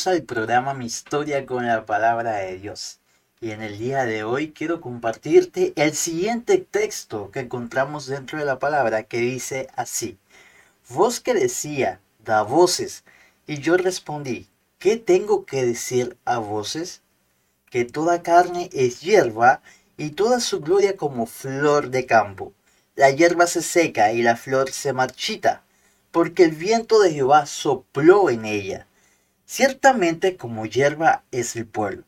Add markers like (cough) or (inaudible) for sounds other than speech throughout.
Bienvenidos al programa Mi historia con la palabra de Dios. Y en el día de hoy quiero compartirte el siguiente texto que encontramos dentro de la palabra que dice así. Vos que decía, da voces. Y yo respondí, ¿qué tengo que decir a voces? Que toda carne es hierba y toda su gloria como flor de campo. La hierba se seca y la flor se marchita, porque el viento de Jehová sopló en ella. Ciertamente como hierba es el pueblo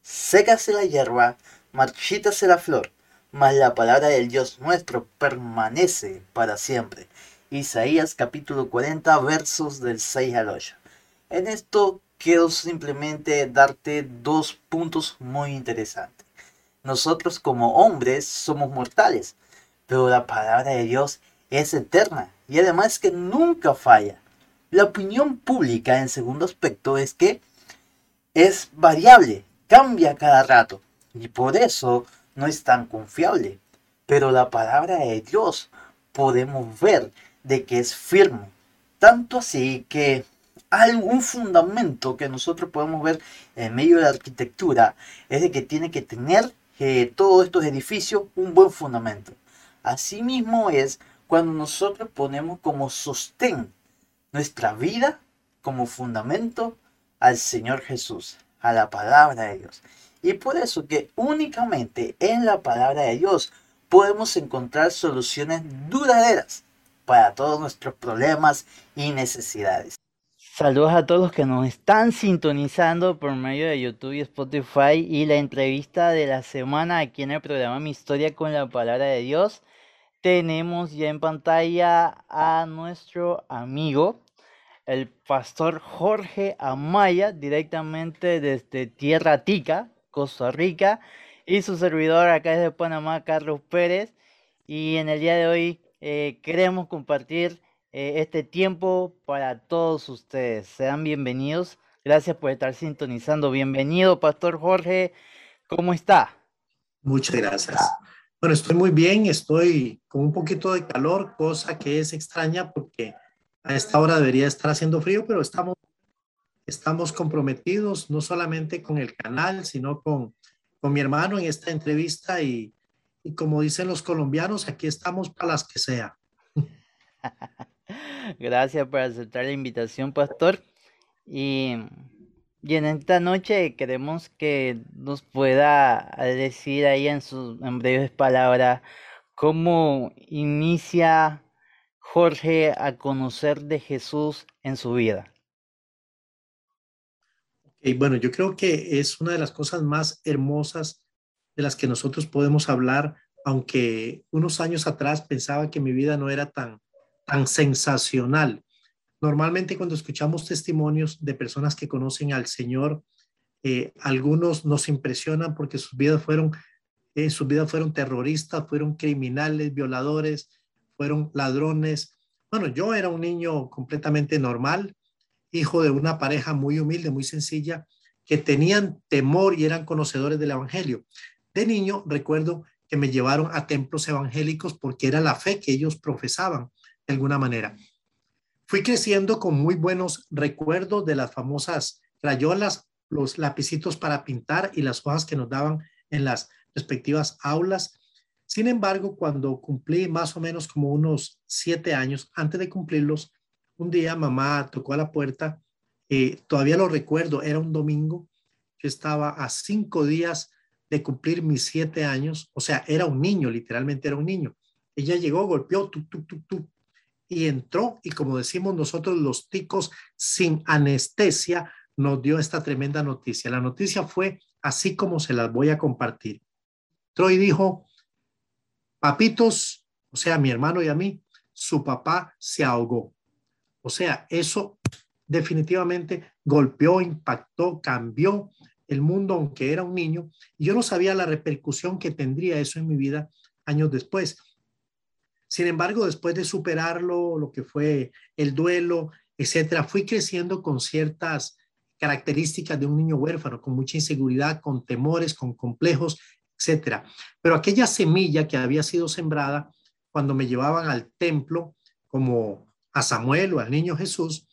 sécase la hierba, marchítase la flor, mas la palabra del Dios nuestro permanece para siempre. Isaías capítulo 40 versos del 6 al 8. En esto quiero simplemente darte dos puntos muy interesantes. Nosotros como hombres somos mortales, pero la palabra de Dios es eterna y además que nunca falla. La opinión pública en segundo aspecto es que es variable cambia cada rato y por eso no es tan confiable. Pero la palabra de Dios podemos ver de que es firme. Tanto así que algún fundamento que nosotros podemos ver en medio de la arquitectura es de que tiene que tener eh, todos estos edificios un buen fundamento. Asimismo es cuando nosotros ponemos como sostén nuestra vida como fundamento al Señor Jesús a la palabra de Dios. Y por eso que únicamente en la palabra de Dios podemos encontrar soluciones duraderas para todos nuestros problemas y necesidades. Saludos a todos que nos están sintonizando por medio de YouTube y Spotify y la entrevista de la semana aquí en el programa Mi Historia con la Palabra de Dios. Tenemos ya en pantalla a nuestro amigo el pastor Jorge Amaya, directamente desde Tierra Tica, Costa Rica, y su servidor acá desde Panamá, Carlos Pérez. Y en el día de hoy eh, queremos compartir eh, este tiempo para todos ustedes. Sean bienvenidos. Gracias por estar sintonizando. Bienvenido, Pastor Jorge. ¿Cómo está? Muchas gracias. Bueno, estoy muy bien, estoy con un poquito de calor, cosa que es extraña porque a esta hora debería estar haciendo frío, pero estamos, estamos comprometidos no solamente con el canal, sino con, con mi hermano en esta entrevista y, y como dicen los colombianos, aquí estamos para las que sea. (laughs) Gracias por aceptar la invitación, pastor. Y, y, en esta noche queremos que nos pueda decir ahí en sus en breves palabras cómo inicia Jorge a conocer de Jesús en su vida? Bueno, yo creo que es una de las cosas más hermosas de las que nosotros podemos hablar, aunque unos años atrás pensaba que mi vida no era tan, tan sensacional. Normalmente cuando escuchamos testimonios de personas que conocen al Señor, eh, algunos nos impresionan porque sus vidas fueron, eh, sus vidas fueron terroristas, fueron criminales, violadores, fueron ladrones. Bueno, yo era un niño completamente normal, hijo de una pareja muy humilde, muy sencilla, que tenían temor y eran conocedores del Evangelio. De niño recuerdo que me llevaron a templos evangélicos porque era la fe que ellos profesaban de alguna manera. Fui creciendo con muy buenos recuerdos de las famosas crayolas, los lapicitos para pintar y las hojas que nos daban en las respectivas aulas. Sin embargo, cuando cumplí más o menos como unos siete años, antes de cumplirlos, un día mamá tocó a la puerta, eh, todavía lo recuerdo, era un domingo, yo estaba a cinco días de cumplir mis siete años, o sea, era un niño, literalmente era un niño. Ella llegó, golpeó, tu, tu, tu, tu, y entró, y como decimos nosotros los ticos, sin anestesia, nos dio esta tremenda noticia. La noticia fue así como se las voy a compartir. Troy dijo, papitos, o sea, mi hermano y a mí, su papá se ahogó. O sea, eso definitivamente golpeó, impactó, cambió el mundo, aunque era un niño. Y yo no sabía la repercusión que tendría eso en mi vida años después. Sin embargo, después de superarlo, lo que fue el duelo, etcétera, fui creciendo con ciertas características de un niño huérfano, con mucha inseguridad, con temores, con complejos, etcétera. Pero aquella semilla que había sido sembrada cuando me llevaban al templo, como a Samuel o al niño Jesús,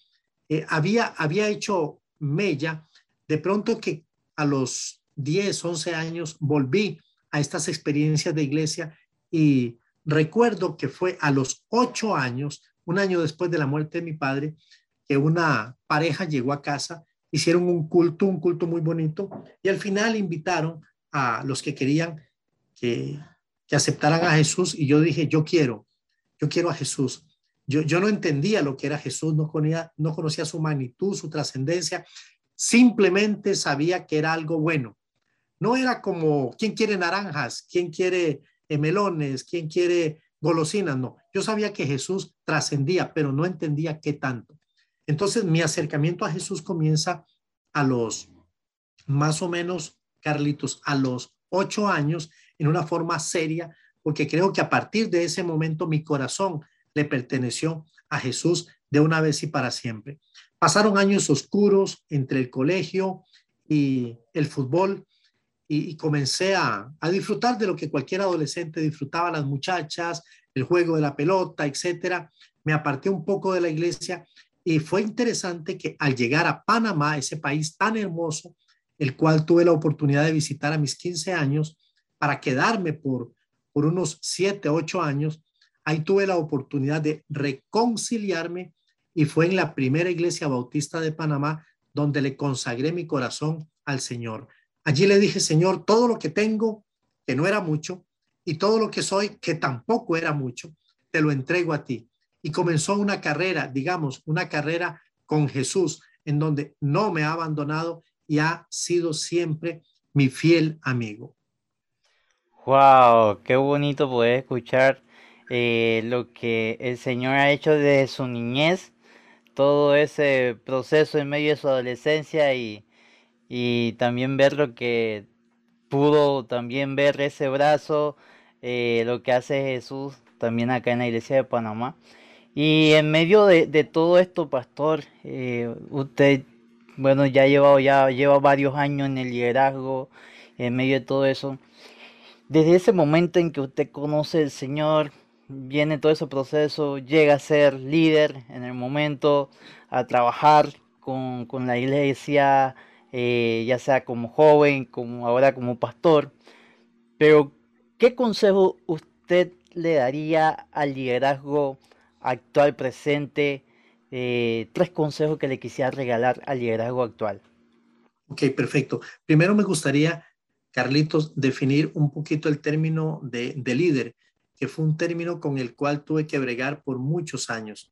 eh, había, había hecho mella, de pronto que a los 10, 11 años volví a estas experiencias de iglesia y recuerdo que fue a los 8 años, un año después de la muerte de mi padre, que una pareja llegó a casa, hicieron un culto, un culto muy bonito y al final invitaron a los que querían que, que aceptaran a Jesús y yo dije, yo quiero, yo quiero a Jesús. Yo, yo no entendía lo que era Jesús, no conocía, no conocía su magnitud, su trascendencia, simplemente sabía que era algo bueno. No era como, ¿quién quiere naranjas? ¿Quién quiere eh, melones? ¿Quién quiere golosinas? No, yo sabía que Jesús trascendía, pero no entendía qué tanto. Entonces mi acercamiento a Jesús comienza a los más o menos, Carlitos, a los ocho años en una forma seria, porque creo que a partir de ese momento mi corazón le perteneció a Jesús de una vez y para siempre. Pasaron años oscuros entre el colegio y el fútbol y, comencé a, a, disfrutar de lo que cualquier adolescente disfrutaba, las muchachas, el juego de la pelota, etcétera. Me aparté un poco de la iglesia y fue interesante que al llegar a Panamá, ese país tan hermoso, el cual tuve la oportunidad de visitar a mis 15 años, para quedarme por, por unos 7, 8 años, ahí tuve la oportunidad de reconciliarme y fue en la primera iglesia bautista de Panamá donde le consagré mi corazón al Señor. Allí le dije, Señor, todo lo que tengo, que no era mucho, y todo lo que soy, que tampoco era mucho, te lo entrego a ti y comenzó una carrera, digamos, una carrera con Jesús, en donde no me ha abandonado y ha sido siempre mi fiel amigo. Wow, qué bonito poder escuchar eh, lo que el Señor ha hecho desde su niñez, todo ese proceso en medio de su adolescencia y, y también ver lo que pudo también ver ese brazo, eh, lo que hace Jesús también acá en la iglesia de Panamá. Y en medio de, todo esto, pastor, eh, usted, bueno, ya lleva, ya lleva varios años en el liderazgo, en medio de todo eso. Desde ese momento en que usted conoce al Señor, viene todo ese proceso, llega a ser líder en el momento, a trabajar con, la iglesia, eh, ya sea como joven, como ahora como pastor. Pero, ¿qué consejo usted le daría al liderazgo? actual, presente, eh, tres consejos que le quisiera regalar al liderazgo actual. Ok, perfecto. Primero me gustaría, Carlitos, definir un poquito el término de, de líder, que fue un término con el cual tuve que bregar por muchos años,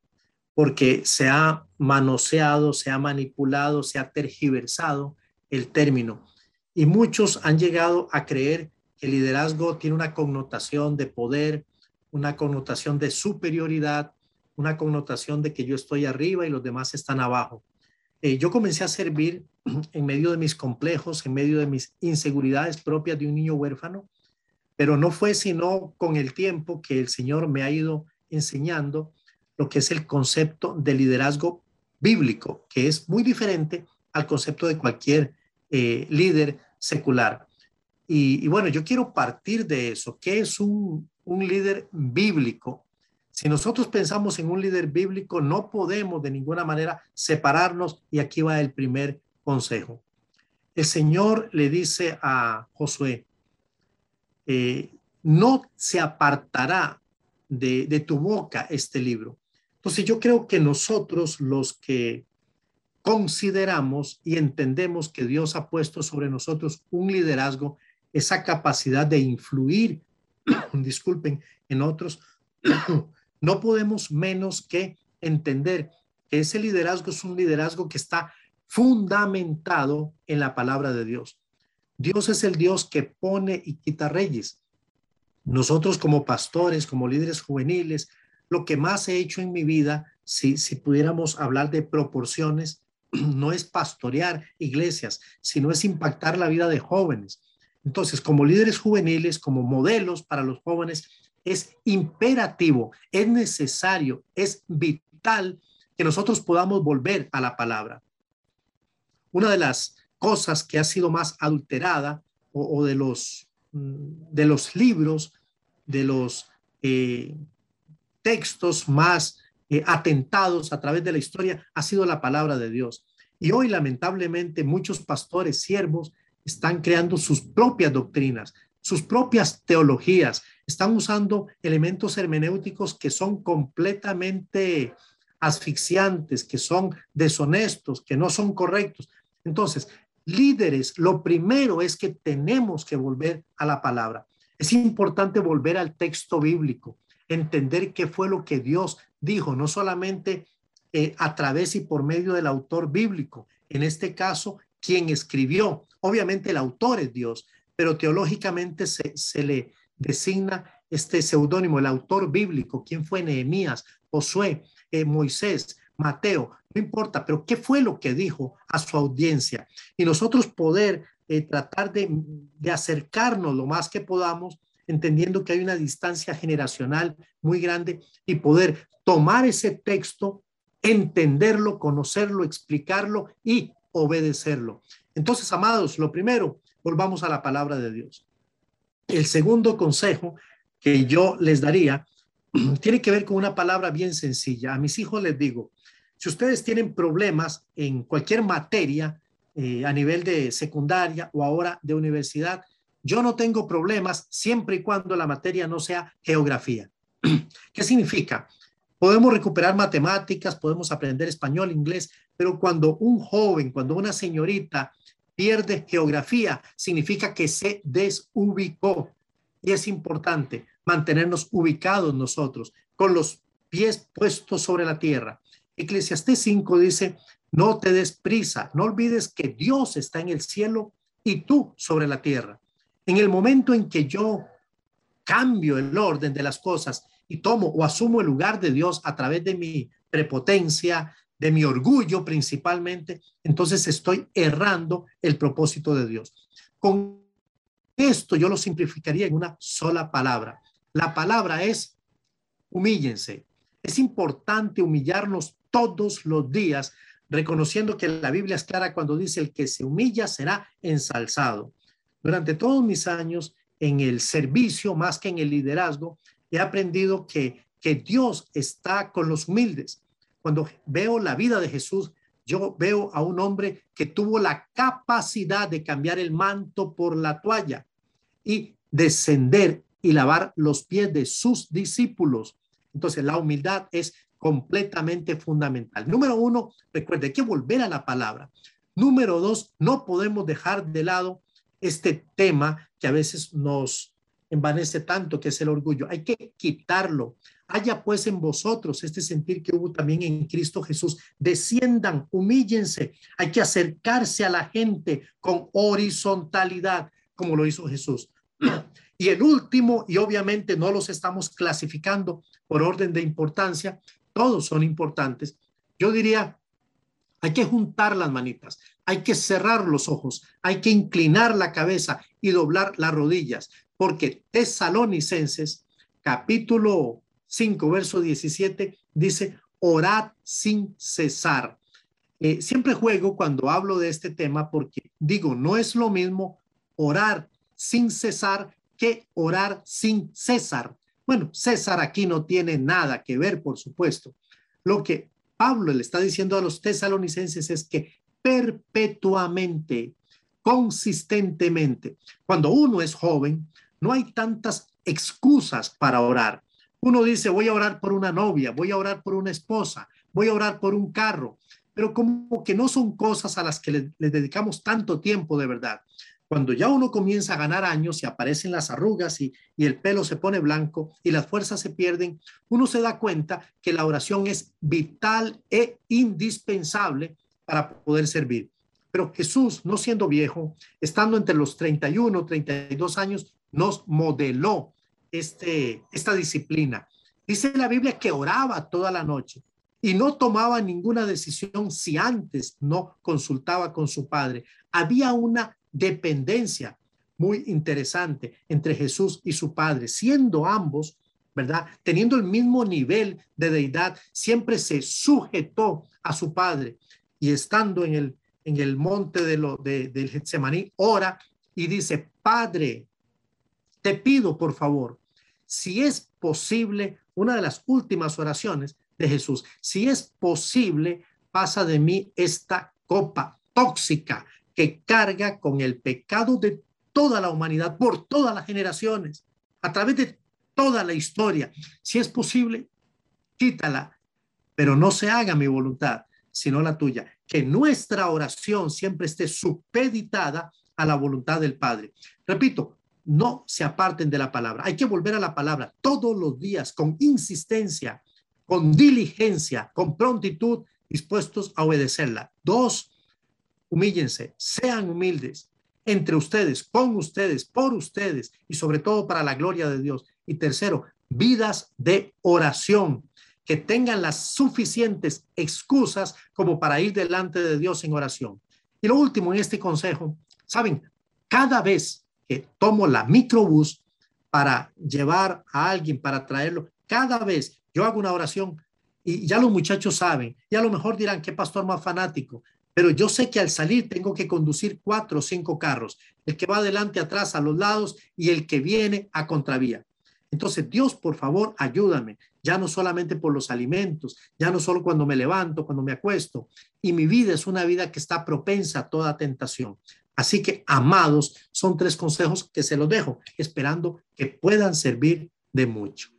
porque se ha manoseado, se ha manipulado, se ha tergiversado el término. Y muchos han llegado a creer que el liderazgo tiene una connotación de poder, una connotación de superioridad, una connotación de que yo estoy arriba y los demás están abajo. Eh, yo comencé a servir (clears throat) en medio de mis complejos, en medio de mis inseguridades propias de un niño huérfano, pero no fue sino con el tiempo que el Señor me ha ido enseñando lo que es el concepto de liderazgo bíblico, que es muy diferente al concepto de cualquier eh, líder secular. Y, y, bueno, yo quiero partir de eso. ¿Qué es un, un líder bíblico? Si nosotros pensamos en un líder bíblico, no podemos de ninguna manera separarnos y aquí va el primer consejo. El Señor le dice a Josué, eh, no se apartará de, de tu boca este libro. Entonces yo creo que nosotros los que consideramos y entendemos que Dios ha puesto sobre nosotros un liderazgo, esa capacidad de influir, (coughs) disculpen, en otros, (coughs) no podemos menos que entender que ese liderazgo es un liderazgo que está fundamentado en la palabra de Dios. Dios es el Dios que pone y quita reyes. Nosotros como pastores, como líderes juveniles, lo que más he hecho en mi vida, si, si pudiéramos hablar de proporciones, (clears throat) no es pastorear iglesias, sino es impactar la vida de jóvenes. Entonces, como líderes juveniles, como modelos para los jóvenes, es imperativo, es necesario, es vital que nosotros podamos volver a la palabra. Una de las cosas que ha sido más adulterada o, de, los, mm, de los libros, de los eh, textos más eh, atentados a través de la historia, ha sido la palabra de Dios. Y hoy, lamentablemente, muchos pastores, siervos, están creando sus propias doctrinas, sus propias teologías, están usando elementos hermenéuticos que son completamente asfixiantes, que son deshonestos, que no son correctos. Entonces, líderes, lo primero es que tenemos que volver a la palabra. Es importante volver al texto bíblico, entender qué fue lo que Dios dijo, no solamente eh, a través y por medio del autor bíblico, en este caso, quien escribió. Obviamente el autor es Dios, pero teológicamente se, le designa este seudónimo, el autor bíblico, quién fue Nehemías, Josué, eh, Moisés, Mateo, no importa, pero qué fue lo que dijo a su audiencia. Y nosotros poder eh, tratar de acercarnos lo más que podamos, entendiendo que hay una distancia generacional muy grande y poder tomar ese texto, entenderlo, conocerlo, explicarlo y obedecerlo. Entonces, amados, lo primero, volvamos a la palabra de Dios. El segundo consejo que yo les daría (clears throat) tiene que ver con una palabra bien sencilla. A mis hijos les digo, si ustedes tienen problemas en cualquier materia eh, a nivel de secundaria o ahora de universidad, yo no tengo problemas siempre y cuando la materia no sea geografía. (clears throat) ¿Qué significa? Podemos recuperar matemáticas, podemos aprender español, inglés, pero cuando un joven, cuando una señorita pierde geografía, significa que se desubicó. Y es importante mantenernos ubicados nosotros, con los pies puestos sobre la tierra. Eclesiastés 5 dice, no te des prisa, no olvides que Dios está en el cielo y tú sobre la tierra. En el momento en que yo cambio el orden de las cosas y tomo o asumo el lugar de Dios a través de mi prepotencia, de mi orgullo principalmente, entonces estoy errando el propósito de Dios. Con esto yo lo simplificaría en una sola palabra. La palabra es humíllense. Es importante humillarnos todos los días, reconociendo que la Biblia es clara cuando dice el que se humilla será ensalzado. Durante todos mis años en el servicio, más que en el liderazgo, he aprendido que, que Dios está con los humildes. Cuando veo la vida de Jesús, yo veo a un hombre que tuvo la capacidad de cambiar el manto por la toalla y descender y lavar los pies de sus discípulos. Entonces, la humildad es completamente fundamental. Número uno, recuerde, hay que volver a la palabra. Número dos, no podemos dejar de lado este tema que a veces nos envanece tanto, que es el orgullo. Hay que quitarlo. Haya pues en vosotros este sentir que hubo también en Cristo Jesús. Desciendan, humíllense. Hay que acercarse a la gente con horizontalidad, como lo hizo Jesús. Y el último, y obviamente no los estamos clasificando por orden de importancia, todos son importantes. Yo diría, hay que juntar las manitas, hay que cerrar los ojos, hay que inclinar la cabeza y doblar las rodillas, porque Tesalonicenses, capítulo 5, verso 17, dice, orad sin cesar. Eh, siempre juego cuando hablo de este tema porque digo, no es lo mismo orar sin cesar que orar sin César. Bueno, César aquí no tiene nada que ver, por supuesto. Lo que Pablo le está diciendo a los tesalonicenses es que perpetuamente, consistentemente, cuando uno es joven, no hay tantas excusas para orar. Uno dice, voy a orar por una novia, voy a orar por una esposa, voy a orar por un carro, pero como que no son cosas a las que le, dedicamos tanto tiempo de verdad. Cuando ya uno comienza a ganar años y aparecen las arrugas y, el pelo se pone blanco y las fuerzas se pierden, uno se da cuenta que la oración es vital e indispensable para poder servir. Pero Jesús, no siendo viejo, estando entre los 31, 32 años, nos modeló este, esta disciplina. Dice la Biblia que oraba toda la noche y no tomaba ninguna decisión si antes no consultaba con su padre. Había una dependencia muy interesante entre Jesús y su Padre, siendo ambos, ¿verdad? Teniendo el mismo nivel de deidad, siempre se sujetó a su Padre y estando en el, en el monte de lo, de, del Getsemaní, ora y dice, Padre, te pido por favor, si es posible, una de las últimas oraciones de Jesús, si es posible, pasa de mí esta copa tóxica que carga con el pecado de toda la humanidad por todas las generaciones, a través de toda la historia. Si es posible, quítala, pero no se haga mi voluntad, sino la tuya. Que nuestra oración siempre esté supeditada a la voluntad del Padre. Repito, no se aparten de la palabra. Hay que volver a la palabra todos los días con insistencia, con diligencia, con prontitud, dispuestos a obedecerla. Dos, humíllense, sean humildes entre ustedes, con ustedes, por ustedes y sobre todo para la gloria de Dios. Y tercero, vidas de oración que tengan las suficientes excusas como para ir delante de Dios en oración. Y lo último en este consejo, saben, cada vez que tomo la microbús para llevar a alguien, para traerlo, cada vez yo hago una oración y ya los muchachos saben, y a lo mejor dirán, qué pastor más fanático, pero yo sé que al salir tengo que conducir cuatro o cinco carros, el que va adelante, atrás, a los lados y el que viene a contravía. Entonces, Dios, por favor, ayúdame, ya no solamente por los alimentos, ya no solo cuando me levanto, cuando me acuesto. Y mi vida es una vida que está propensa a toda tentación. Así que, amados, son tres consejos que se los dejo, esperando que puedan servir de mucho.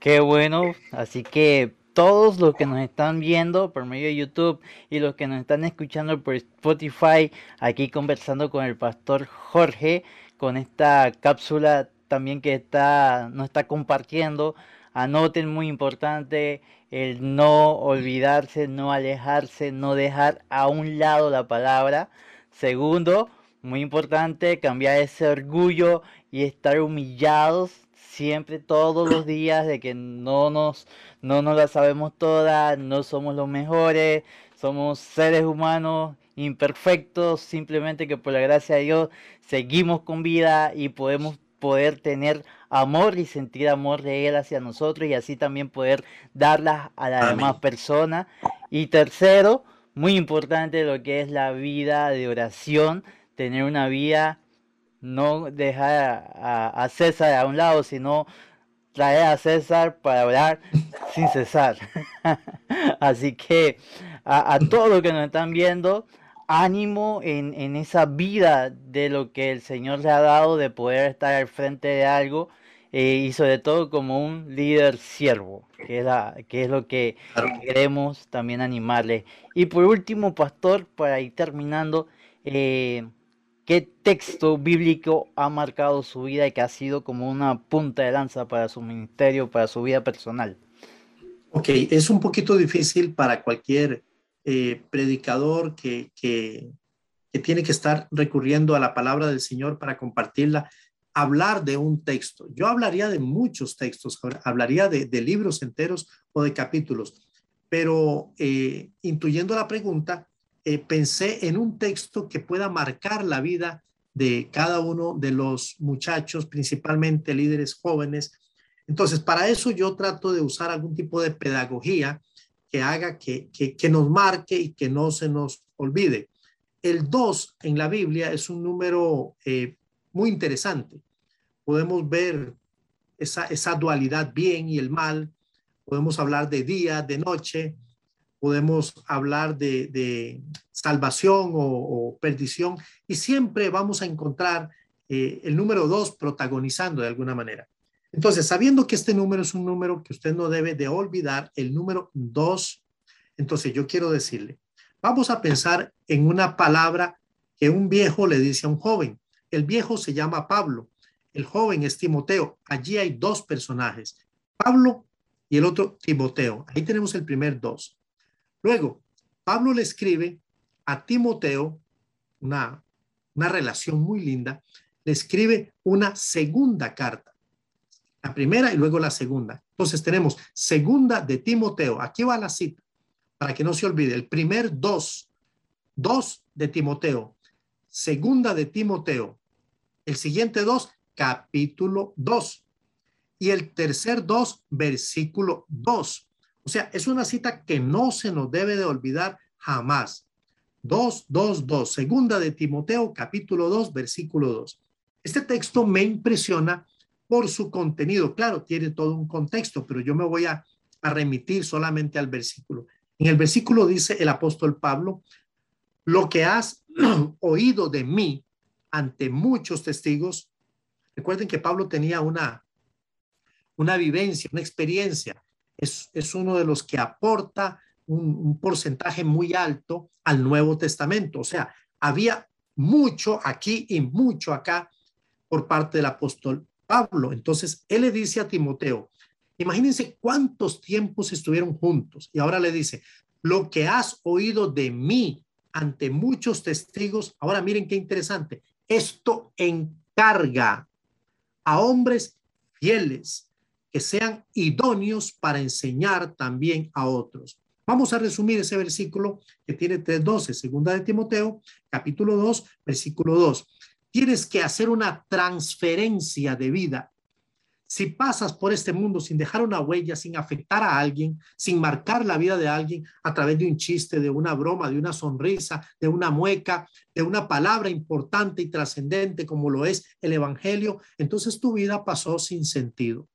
Qué bueno, así que todos los que nos están viendo por medio de YouTube y los que nos están escuchando por Spotify, aquí conversando con el pastor Jorge, con esta cápsula también que está, nos está compartiendo. Anoten muy importante el no olvidarse, no alejarse, no dejar a un lado la palabra. Segundo, muy importante, cambiar ese orgullo y estar humillados siempre, todos los días, de que no nos, no nos la sabemos todas, no somos los mejores, somos seres humanos imperfectos, simplemente que por la gracia de Dios seguimos con vida y podemos poder tener amor y sentir amor de Él hacia nosotros y así también poder darlas a las demás personas. Y tercero, muy importante lo que es la vida de oración, tener una vida, no dejar a, César a un lado, sino traer a César para orar sin cesar. (laughs) así que a, a todos los que nos están viendo, ánimo en, en, esa vida de lo que el Señor le ha dado, de poder estar al frente de algo eh, y sobre todo como un líder siervo, que es, que es lo que queremos también animarle. Y por último, pastor, para ir terminando, eh, ¿qué texto bíblico ha marcado su vida y que ha sido como una punta de lanza para su ministerio, para su vida personal? Ok, es un poquito difícil para cualquier eh, predicador que, que, tiene que estar recurriendo a la palabra del Señor para compartirla, hablar de un texto. Yo hablaría de muchos textos, hablaría de, libros enteros o de capítulos, pero eh, intuyendo la pregunta, eh, pensé en un texto que pueda marcar la vida de cada uno de los muchachos, principalmente líderes jóvenes. Entonces, para eso yo trato de usar algún tipo de pedagogía que haga que, que, nos marque y que no se nos olvide. El 2 en la Biblia es un número eh, muy interesante. Podemos ver esa, esa dualidad bien y el mal. Podemos hablar de día, de noche. Podemos hablar de, de salvación o, perdición. Y siempre vamos a encontrar eh, el número 2 protagonizando de alguna manera. Entonces, sabiendo que este número es un número que usted no debe de olvidar, el número dos, entonces yo quiero decirle, vamos a pensar en una palabra que un viejo le dice a un joven. El viejo se llama Pablo, el joven es Timoteo. Allí hay dos personajes, Pablo y el otro Timoteo. Ahí tenemos el primer dos. Luego, Pablo le escribe a Timoteo una, una relación muy linda, le escribe una segunda carta la primera y luego la segunda. Entonces tenemos segunda de Timoteo. Aquí va la cita para que no se olvide. El primer dos, dos de Timoteo. Segunda de Timoteo. El siguiente dos, capítulo dos. Y el tercer dos, versículo dos. O sea, es una cita que no se nos debe de olvidar jamás. Dos, dos, dos. Segunda de Timoteo, capítulo dos, versículo dos. Este texto me impresiona por su contenido. Claro, tiene todo un contexto, pero yo me voy a, remitir solamente al versículo. En el versículo dice el apóstol Pablo, lo que has (clears throat) oído de mí ante muchos testigos. Recuerden que Pablo tenía una, una vivencia, una experiencia. Es, es uno de los que aporta un, un porcentaje muy alto al Nuevo Testamento. O sea, había mucho aquí y mucho acá por parte del apóstol Pablo. Entonces, él le dice a Timoteo, imagínense cuántos tiempos estuvieron juntos. Y ahora le dice, lo que has oído de mí ante muchos testigos, ahora miren qué interesante, esto encarga a hombres fieles que sean idóneos para enseñar también a otros. Vamos a resumir ese versículo que tiene 3.12, segunda de Timoteo, capítulo 2, versículo 2. Tienes que hacer una transferencia de vida si pasas por este mundo sin dejar una huella, sin afectar a alguien, sin marcar la vida de alguien a través de un chiste, de una broma, de una sonrisa, de una mueca, de una palabra importante y trascendente como lo es el Evangelio, entonces tu vida pasó sin sentido.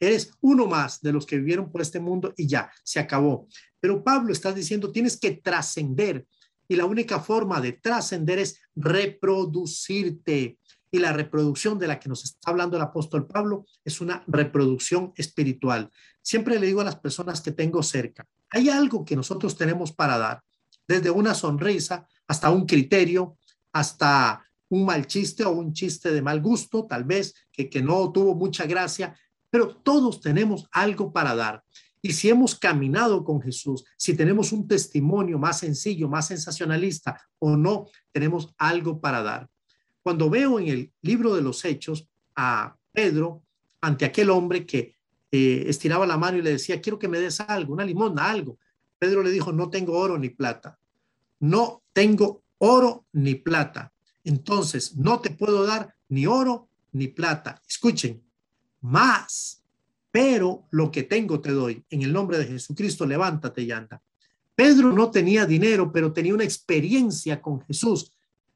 Eres uno más de los que vivieron por este mundo y ya, se acabó. Pero Pablo está diciendo, tienes que trascender. Y la única forma de trascender es reproducirte y la reproducción de la que nos está hablando el apóstol Pablo es una reproducción espiritual. Siempre le digo a las personas que tengo cerca, hay algo que nosotros tenemos para dar, desde una sonrisa hasta un criterio, hasta un mal chiste o un chiste de mal gusto, tal vez que, que no tuvo mucha gracia, pero todos tenemos algo para dar. Y si hemos caminado con Jesús, si tenemos un testimonio más sencillo, más sensacionalista o no, tenemos algo para dar. Cuando veo en el libro de los Hechos a Pedro ante aquel hombre que eh, estiraba la mano y le decía, quiero que me des algo, una limosna, algo. Pedro le dijo, no tengo oro ni plata. No tengo oro ni plata. Entonces, no te puedo dar ni oro ni plata. Escuchen, más, pero lo que tengo te doy. En el nombre de Jesucristo, levántate y anda. Pedro no tenía dinero, pero tenía una experiencia con Jesús,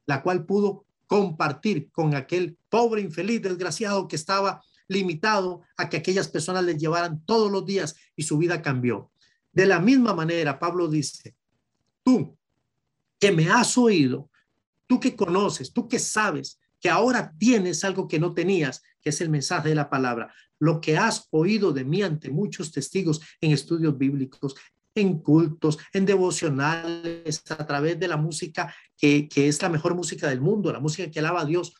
la cual pudo compartir con aquel pobre infeliz desgraciado que estaba limitado a que aquellas personas le llevaran todos los días y su vida cambió. De la misma manera, Pablo dice, tú que me has oído, tú que conoces, tú que sabes que ahora tienes algo que no tenías, que es el mensaje de la palabra, lo que has oído de mí ante muchos testigos en estudios bíblicos, en cultos, en devocionales, a través de la música que, es la mejor música del mundo, la música que alaba a Dios.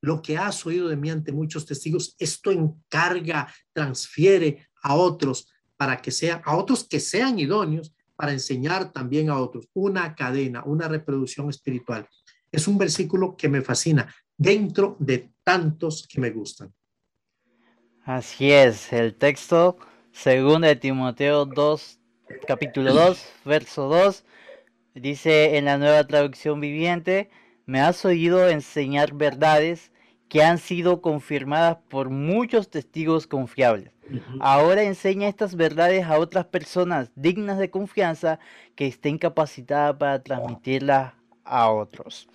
Lo que has oído de mí ante muchos testigos, esto encarga, transfiere a otros para que sean, a otros que sean idóneos para enseñar también a otros. Una cadena, una reproducción espiritual. Es un versículo que me fascina dentro de tantos que me gustan. Así es, el texto segundo de Timoteo 2, capítulo 2, verso 2, dice en la nueva traducción viviente, me has oído enseñar verdades que han sido confirmadas por muchos testigos confiables. Ahora enseña estas verdades a otras personas dignas de confianza que estén capacitadas para transmitirlas a otros.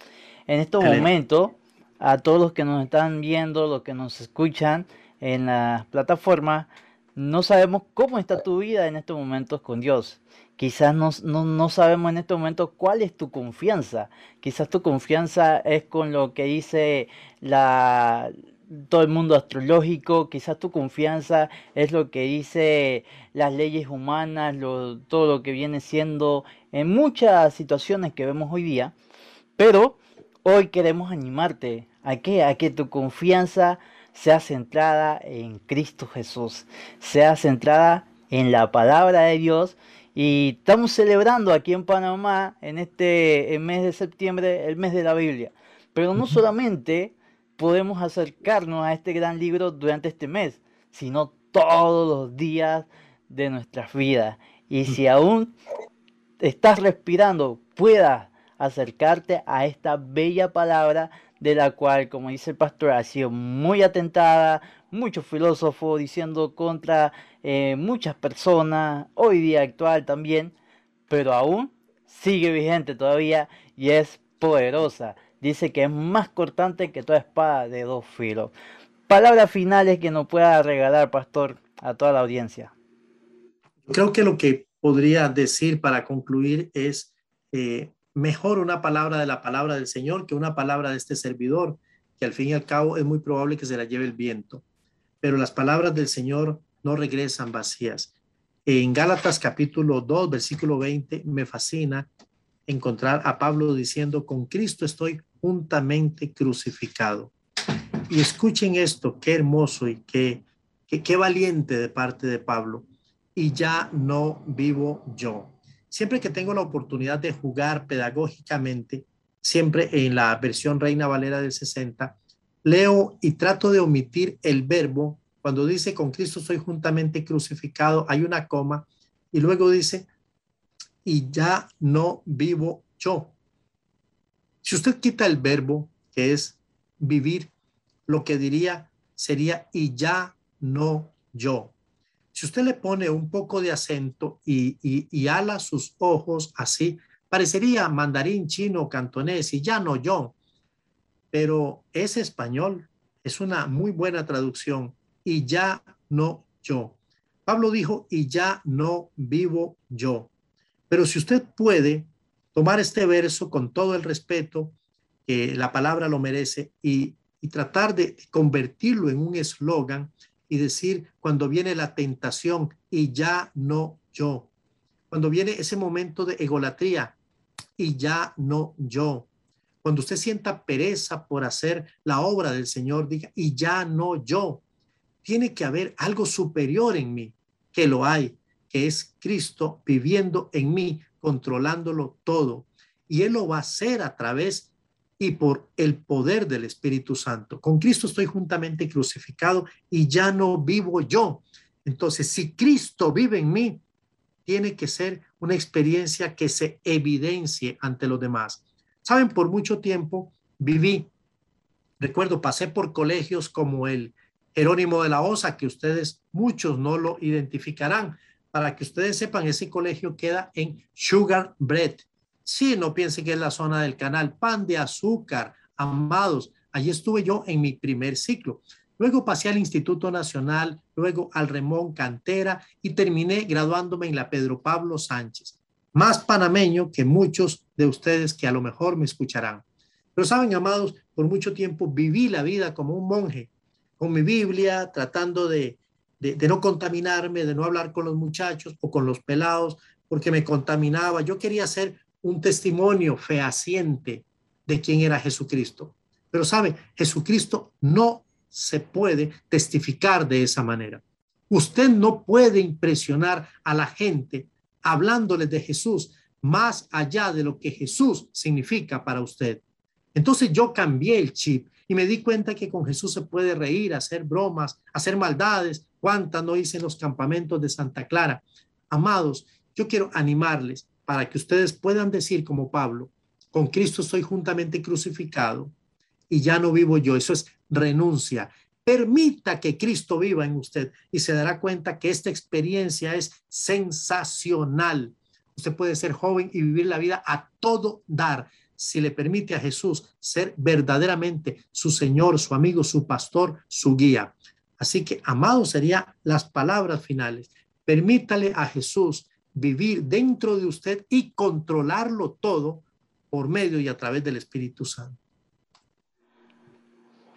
En este momento, a todos los que nos están viendo, los que nos escuchan en la plataforma, no sabemos cómo está tu vida en estos momentos con Dios. Quizás no, no, sabemos en este momento cuál es tu confianza. Quizás tu confianza es con lo que dice la, todo el mundo astrológico. Quizás tu confianza es lo que dice las leyes humanas, lo, todo lo que viene siendo en muchas situaciones que vemos hoy día. Pero hoy queremos animarte a que, a que tu confianza sea centrada en Cristo Jesús, sea centrada en la palabra de Dios. Y estamos celebrando aquí en Panamá, en este mes de septiembre, el mes de la Biblia. Pero no solamente podemos acercarnos a este gran libro durante este mes, sino todos los días de nuestras vidas. Y si aún estás respirando, puedas acercarte a esta bella palabra de la cual, como dice el pastor, ha sido muy atentada, muchos filósofos diciendo contra eh, muchas personas, hoy día actual también, pero aún sigue vigente todavía y es poderosa. Dice que es más cortante que toda espada de dos filos. Palabras finales que nos pueda regalar, pastor, a toda la audiencia. Creo que lo que podría decir para concluir es eh, mejor una palabra de la palabra del Señor que una palabra de este servidor, que al fin y al cabo es muy probable que se la lleve el viento. Pero las palabras del Señor no regresan vacías. En Gálatas capítulo 2, versículo 20, me fascina encontrar a Pablo diciendo, con Cristo estoy juntamente crucificado. Y escuchen esto, qué hermoso y qué, qué, qué valiente de parte de Pablo. Y ya no vivo yo. Siempre que tengo la oportunidad de jugar pedagógicamente, siempre en la versión Reina Valera del 60, leo y trato de omitir el verbo. Cuando dice con Cristo soy juntamente crucificado, hay una coma y luego dice, y ya no vivo yo. Si usted quita el verbo, que es vivir, lo que diría sería, y ya no yo. Si usted le pone un poco de acento y, y, ala sus ojos así, parecería mandarín chino cantonés y ya no yo. Pero es español, es una muy buena traducción y ya no yo. Pablo dijo, y ya no vivo yo. Pero si usted puede tomar este verso con todo el respeto que la palabra lo merece y, tratar de convertirlo en un eslogan y decir cuando viene la tentación y ya no yo. Cuando viene ese momento de egolatría y ya no yo. Cuando usted sienta pereza por hacer la obra del Señor, diga, y ya no yo. Tiene que haber algo superior en mí, que lo hay, que es Cristo viviendo en mí, controlándolo todo. Y Él lo va a hacer a través y por el poder del Espíritu Santo. Con Cristo estoy juntamente crucificado y ya no vivo yo. Entonces, si Cristo vive en mí, tiene que ser una experiencia que se evidencie ante los demás. Saben, por mucho tiempo viví, recuerdo, pasé por colegios como el Jerónimo de la Osa, que ustedes muchos no lo identificarán, para que ustedes sepan, ese colegio queda en Sugar Bread. Sí, no piensen que es la zona del canal. Pan de azúcar, amados. Allí estuve yo en mi primer ciclo. Luego pasé al Instituto Nacional, luego al Remón Cantera y terminé graduándome en la Pedro Pablo Sánchez. Más panameño que muchos de ustedes que a lo mejor me escucharán. Pero saben, amados, por mucho tiempo viví la vida como un monje, con mi Biblia, tratando de de, no contaminarme, de no hablar con los muchachos o con los pelados, porque me contaminaba. Yo quería ser un testimonio fehaciente de quién era Jesucristo. Pero sabe, Jesucristo no se puede testificar de esa manera. Usted no puede impresionar a la gente hablándoles de Jesús más allá de lo que Jesús significa para usted. Entonces yo cambié el chip y me di cuenta que con Jesús se puede reír, hacer bromas, hacer maldades, ¿Cuántas no hice en los campamentos de Santa Clara? Amados, yo quiero animarles para que ustedes puedan decir como Pablo, con Cristo estoy juntamente crucificado y ya no vivo yo. Eso es renuncia. Permita que Cristo viva en usted y se dará cuenta que esta experiencia es sensacional. Usted puede ser joven y vivir la vida a todo dar si le permite a Jesús ser verdaderamente su Señor, su amigo, su pastor, su guía. Así que, amado, serían las palabras finales. Permítale a Jesús vivir dentro de usted y controlarlo todo por medio y a través del Espíritu Santo.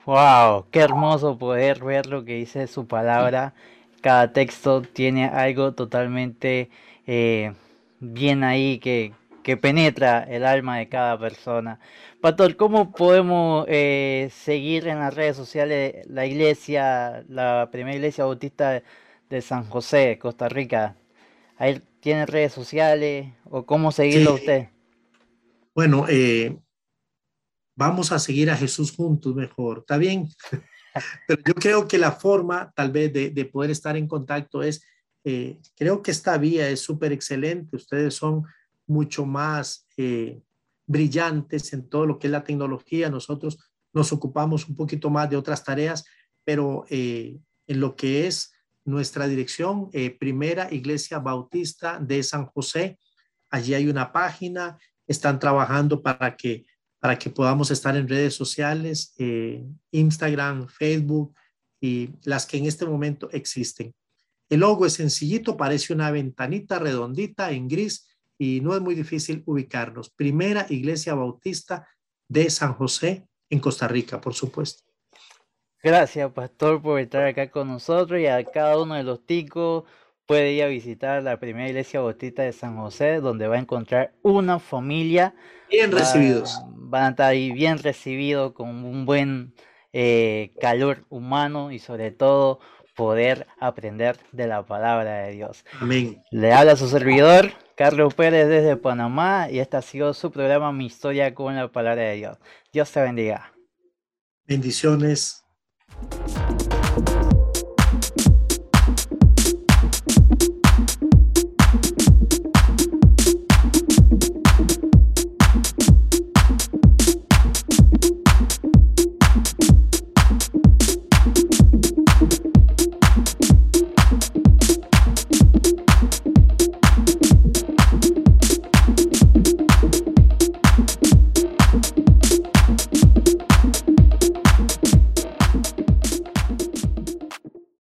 Wow, qué hermoso poder ver lo que dice su palabra. Cada texto tiene algo totalmente eh, bien ahí que, que penetra el alma de cada persona. Pastor, ¿cómo podemos eh, seguir en las redes sociales la iglesia, la primera iglesia bautista de San José, Costa Rica? ¿Ahí tiene redes sociales o cómo seguirlo usted? Bueno, eh, vamos a seguir a Jesús juntos mejor, ¿está bien? (laughs) Pero yo creo que la forma tal vez de, poder estar en contacto es, eh, creo que esta vía es súper excelente. Ustedes son mucho más eh, brillantes en todo lo que es la tecnología. Nosotros nos ocupamos un poquito más de otras tareas, pero en lo que es nuestra dirección, eh, Primera Iglesia Bautista de San José, allí hay una página, están trabajando para que, para que podamos estar en redes sociales, Instagram, Facebook y las que en este momento existen. El logo es sencillito, parece una ventanita redondita en gris y no es muy difícil ubicarnos. Primera Iglesia Bautista de San José en Costa Rica, por supuesto. Gracias, pastor, por estar acá con nosotros y a cada uno de los ticos puede ir a visitar la primera iglesia bautista de San José, donde va a encontrar una familia. Bien recibidos. Van a estar ahí bien recibidos, con un buen eh, calor humano y sobre todo poder aprender de la palabra de Dios. Amén. Le habla su servidor, Carlos Pérez desde Panamá, y este ha sido su programa Mi Historia con la palabra de Dios. Dios te bendiga. Bendiciones. Thank you